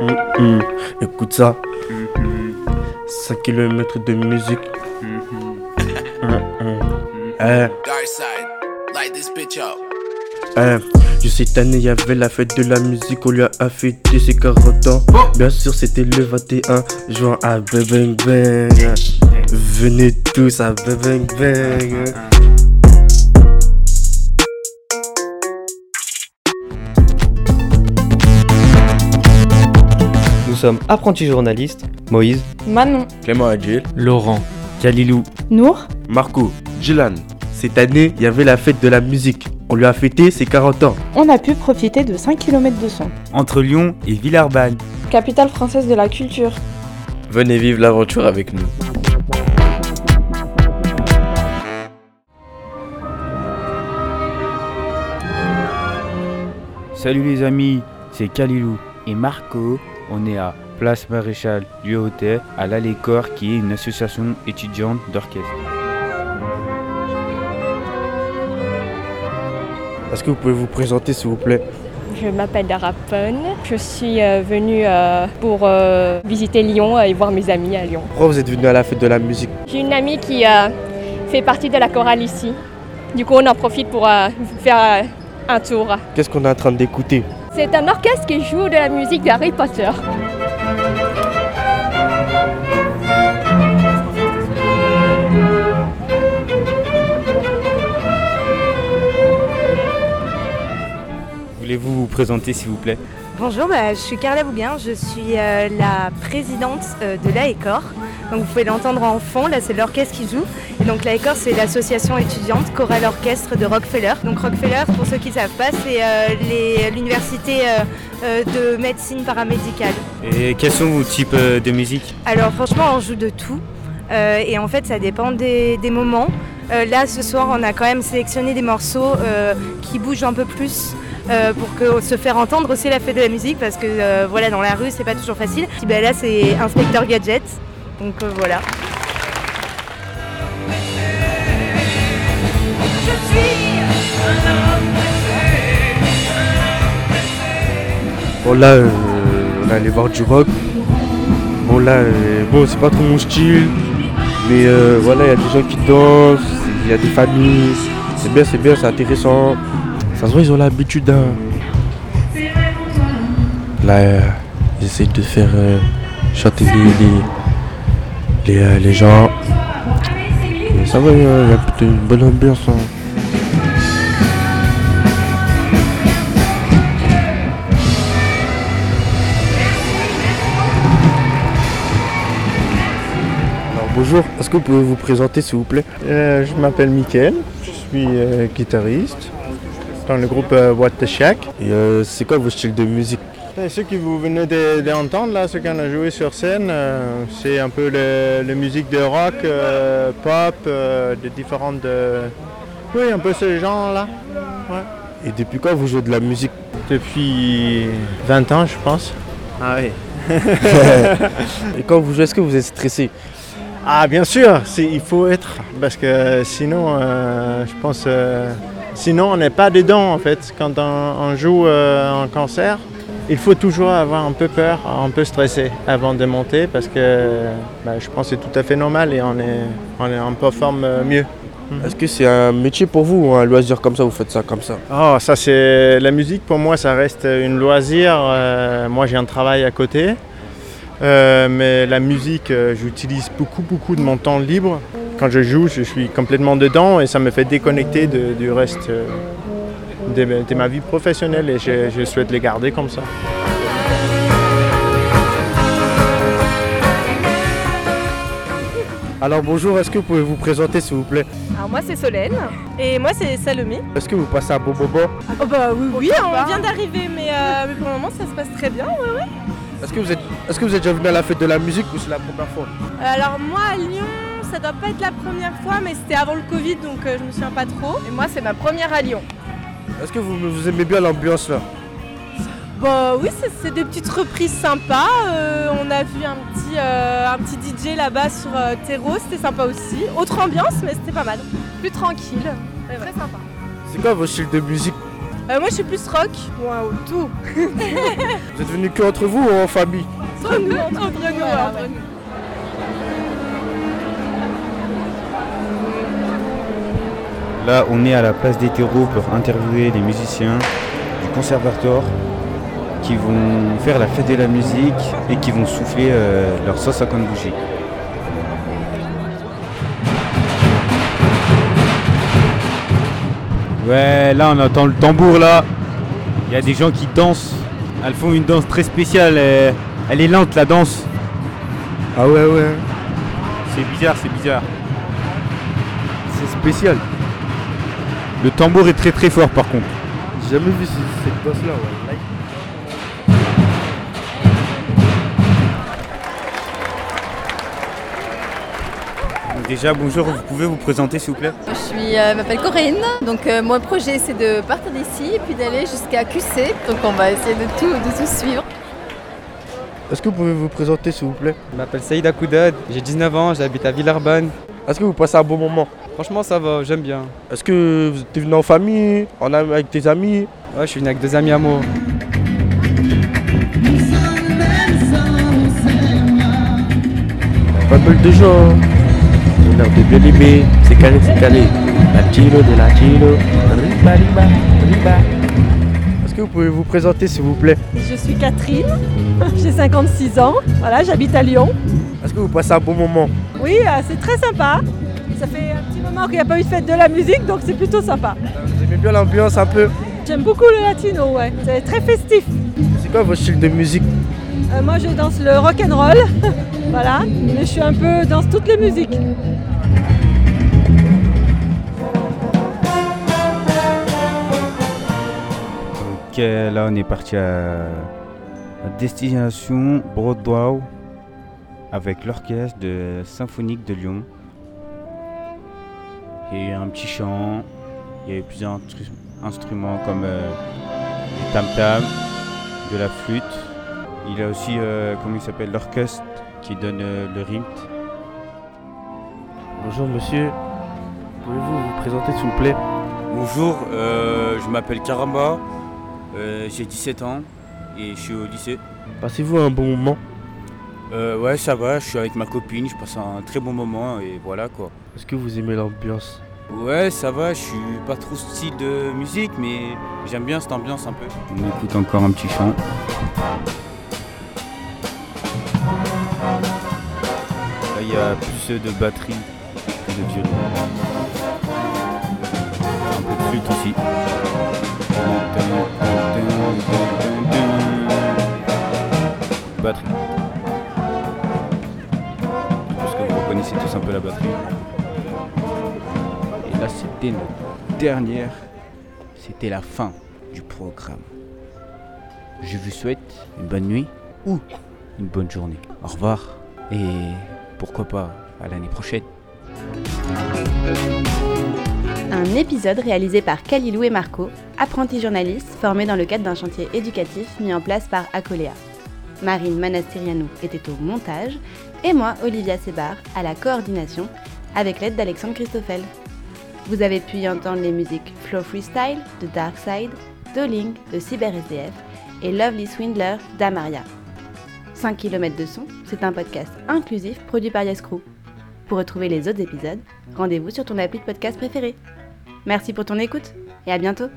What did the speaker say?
Hum, hum. Écoute ça. 5 km de musique. Hum, hum. Eh, light this bitch up. eh. Je année, y avait la fête de la musique, on lui a fêté ses 40 ans. Bien sûr, c'était le 21 juin à Bang Bang. Venez tous à Bang Bang Nous sommes apprentis journalistes, Moïse, Manon, Clément Adjil, Laurent, Kalilou, Nour, Marco, Jilan. Cette année, il y avait la fête de la musique. On lui a fêté ses 40 ans. on a pu profiter de 5 km de son. entre Lyon et Villeurbanne. Capitale française de la culture. Venez vivre l'aventure avec nous. Salut les amis, c'est Kalilou et Marco. On est à Place Maréchal du Hôtel à l'Alécor qui est une association étudiante d'orchestre. Est-ce que vous pouvez vous présenter, s'il vous plaît? Je m'appelle Dara Pun. Je suis euh, venue euh, pour euh, visiter Lyon et voir mes amis à Lyon. Pourquoi vous êtes venu à la fête de la musique? J'ai une amie qui euh, fait partie de la chorale ici. Du coup, on en profite pour euh, faire euh, un tour. Qu'est-ce qu'on est en train d'écouter? C'est un orchestre qui joue de la musique d'Harry Potter. Voulez-vous vous présenter s'il vous plaît? Bonjour, bah, je suis Carla Bouguin, je suis euh, la présidente euh, de l'AECOR. Donc vous pouvez l'entendre en fond, là c'est l'orchestre qui joue. Et donc l'AECOR c'est l'association étudiante chorale orchestre de Rockefeller. Donc Rockefeller, pour ceux qui ne savent pas, c'est euh, l'université euh, euh, de médecine paramédicale. Et quels sont vos types de musique? Alors franchement on joue de tout Euh, et en fait ça dépend des, des moments. Là ce soir on a quand même sélectionné des morceaux qui bougent un peu plus euh, pour que, se faire entendre aussi la fête de la musique parce que euh, voilà dans la rue c'est pas toujours facile. Ben, là c'est Inspecteur Gadget donc euh, voilà. Bon là, euh, on est allé voir du rock. Bon là, euh, bon c'est pas trop mon style, mais euh, voilà, il y a des gens qui dansent, il y a des familles. C'est bien, c'est bien, c'est intéressant. Ça se voit, ils ont l'habitude. hein. Là, essayent de faire chanter les, les, euh, les gens. Et ça va, il y a une bonne ambiance. hein. Alors bonjour, est-ce que vous pouvez vous présenter s'il vous plaît? Euh, je m'appelle Mickaël, je suis euh, guitariste dans le groupe euh, What the Shack. Et euh, c'est quoi vos styles de musique? Et ce que vous venez de- d'entendre là, ce qu'on a joué sur scène, euh, c'est un peu le, la musique de rock, euh, pop, euh, de différentes... euh, Oui, un peu ce genre-là. Et depuis quand vous jouez de la musique? Depuis 20 ans, je pense. Ah oui. Et quand vous jouez, est-ce que vous êtes stressé? Ah bien sûr, il faut être, parce que sinon, euh, je pense, euh, sinon on n'est pas dedans en fait. Quand on, on joue euh, en concert, il faut toujours avoir un peu peur, un peu stressé avant de monter, parce que bah, je pense que c'est tout à fait normal et on est, on est, on performe euh, mieux. Est-ce que c'est un métier pour vous ou un loisir comme ça, vous faites ça comme ça? Oh, ça c'est la musique pour moi, ça reste une loisir. Euh, moi j'ai un travail à côté, Euh, mais la musique, j'utilise beaucoup beaucoup de mon temps libre. Quand je joue, je suis complètement dedans et ça me fait déconnecter de- du reste euh, de, de ma vie professionnelle et je, je souhaite les garder comme ça. Alors bonjour, est-ce que vous pouvez vous présenter s'il vous plaît? Alors moi c'est Solène et moi c'est Salomé. Est-ce que vous passez un bon moment? Oh bah oui, oui on vient d'arriver mais, euh, mais pour le moment ça se passe très bien. Est-ce que vous êtes est-ce que vous êtes déjà venu à la fête de la musique ou c'est la première fois? Alors moi à Lyon, ça doit pas être la première fois, mais c'était avant le Covid, donc euh, je me souviens pas trop. Et moi c'est ma première à Lyon. Est-ce que vous, vous aimez bien l'ambiance là Bah oui, c'est- c'est des petites reprises sympas. Euh, on a vu un petit, euh, un petit DJ là-bas sur euh, Terreau, c'était sympa aussi. Autre ambiance, mais c'était pas mal. Plus tranquille. Très sympa. C'est quoi vos styles de musique Euh, moi je suis plus rock. Waouh, tout. Vous êtes venus que entre vous ou en famille Entre nous, entre nous, entre nous. Là, on est à la place des terreaux pour interviewer les musiciens du conservatoire qui vont faire la fête de la musique et qui vont souffler euh, leurs 150 bougies. Ouais, là on entend le tambour là. Il y a des gens qui dansent. Elles font une danse très spéciale. euh, Elle est lente la danse. Ah ouais, ouais. C'est bizarre, c'est bizarre. C'est spécial. Le tambour est très très fort par contre. J'ai jamais vu ce- cette danse-là, ouais. Déjà bonjour, vous pouvez vous présenter s'il vous plaît Je suis, euh, m'appelle Corinne. Donc euh, mon projet c'est de partir d'ici et puis d'aller jusqu'à QC. Donc on va essayer de tout, de tout suivre. Est-ce que vous pouvez vous présenter, s'il vous plaît? Je m'appelle Saïd Akoudad, j'ai 19 ans, j'habite à Villeurbanne. Est-ce que vous passez un bon moment? Franchement, ça va, j'aime bien. Est-ce que vous êtes venu en famille, en ami- avec tes amis? Ouais, je suis venu avec deux amis à moi. Pas mal de gens. On a de bien aimé, c'est calé, c'est calé. Latino de latino. Riba, riba, riba. Est-ce que vous pouvez vous présenter, s'il vous plaît? Je suis Catherine, j'ai 56 ans, voilà, j'habite à Lyon. Est-ce que vous passez un bon moment? Oui, euh, c'est très sympa. Ça fait un petit moment qu'il n'y a pas eu de fête de la musique, donc c'est plutôt sympa. Vous aimez bien l'ambiance un peu J'aime beaucoup le latino, ouais. C'est très festif. C'est quoi votre style de musique Euh, moi, je danse le rock and roll, voilà, mais je suis un peu dans toutes les musiques. Ok, là on est parti à, à destination Broadway avec l'orchestre de symphonique de Lyon. Il y a eu un petit chant, il y a eu plusieurs instru- instruments comme euh, du tam-tam, de la flûte. Il y a aussi, euh, comment il s'appelle, l'orchestre qui donne euh, le rythme. Bonjour monsieur. Pouvez-vous vous présenter, s'il vous plaît? Bonjour, euh, je m'appelle Karamba, euh, j'ai 17 ans et je suis au lycée. Passez-vous un bon moment? Euh, ouais, ça va, je suis avec ma copine, je passe un très bon moment et voilà quoi. Est-ce que vous aimez l'ambiance? Ouais, ça va, je suis pas trop style de musique, mais j'aime bien cette ambiance un peu. On écoute encore un petit chant. Là, il y a plus de batterie que de violon. Un peu de flûte aussi. Et là, c'était notre dernière. C'était la fin du programme. Je vous souhaite une bonne nuit ou une bonne journée. Au revoir et pourquoi pas à l'année prochaine. Un épisode réalisé par Kalilou et Marco, apprentis journalistes formés dans le cadre d'un chantier éducatif mis en place par Acolea. Marine Manastirianou était au montage et moi, Olivia Sebar, à la coordination avec l'aide d'Alexandre Christoffel. Vous avez pu y entendre les musiques Flow Freestyle de Dark Side, Dolling de Cyber SDF et Lovely Swindler d'Amaria. 5 km de son, c'est un podcast inclusif produit par Yes Crew. Pour retrouver les autres épisodes, rendez-vous sur ton appli de podcast préféré. Merci pour ton écoute et à bientôt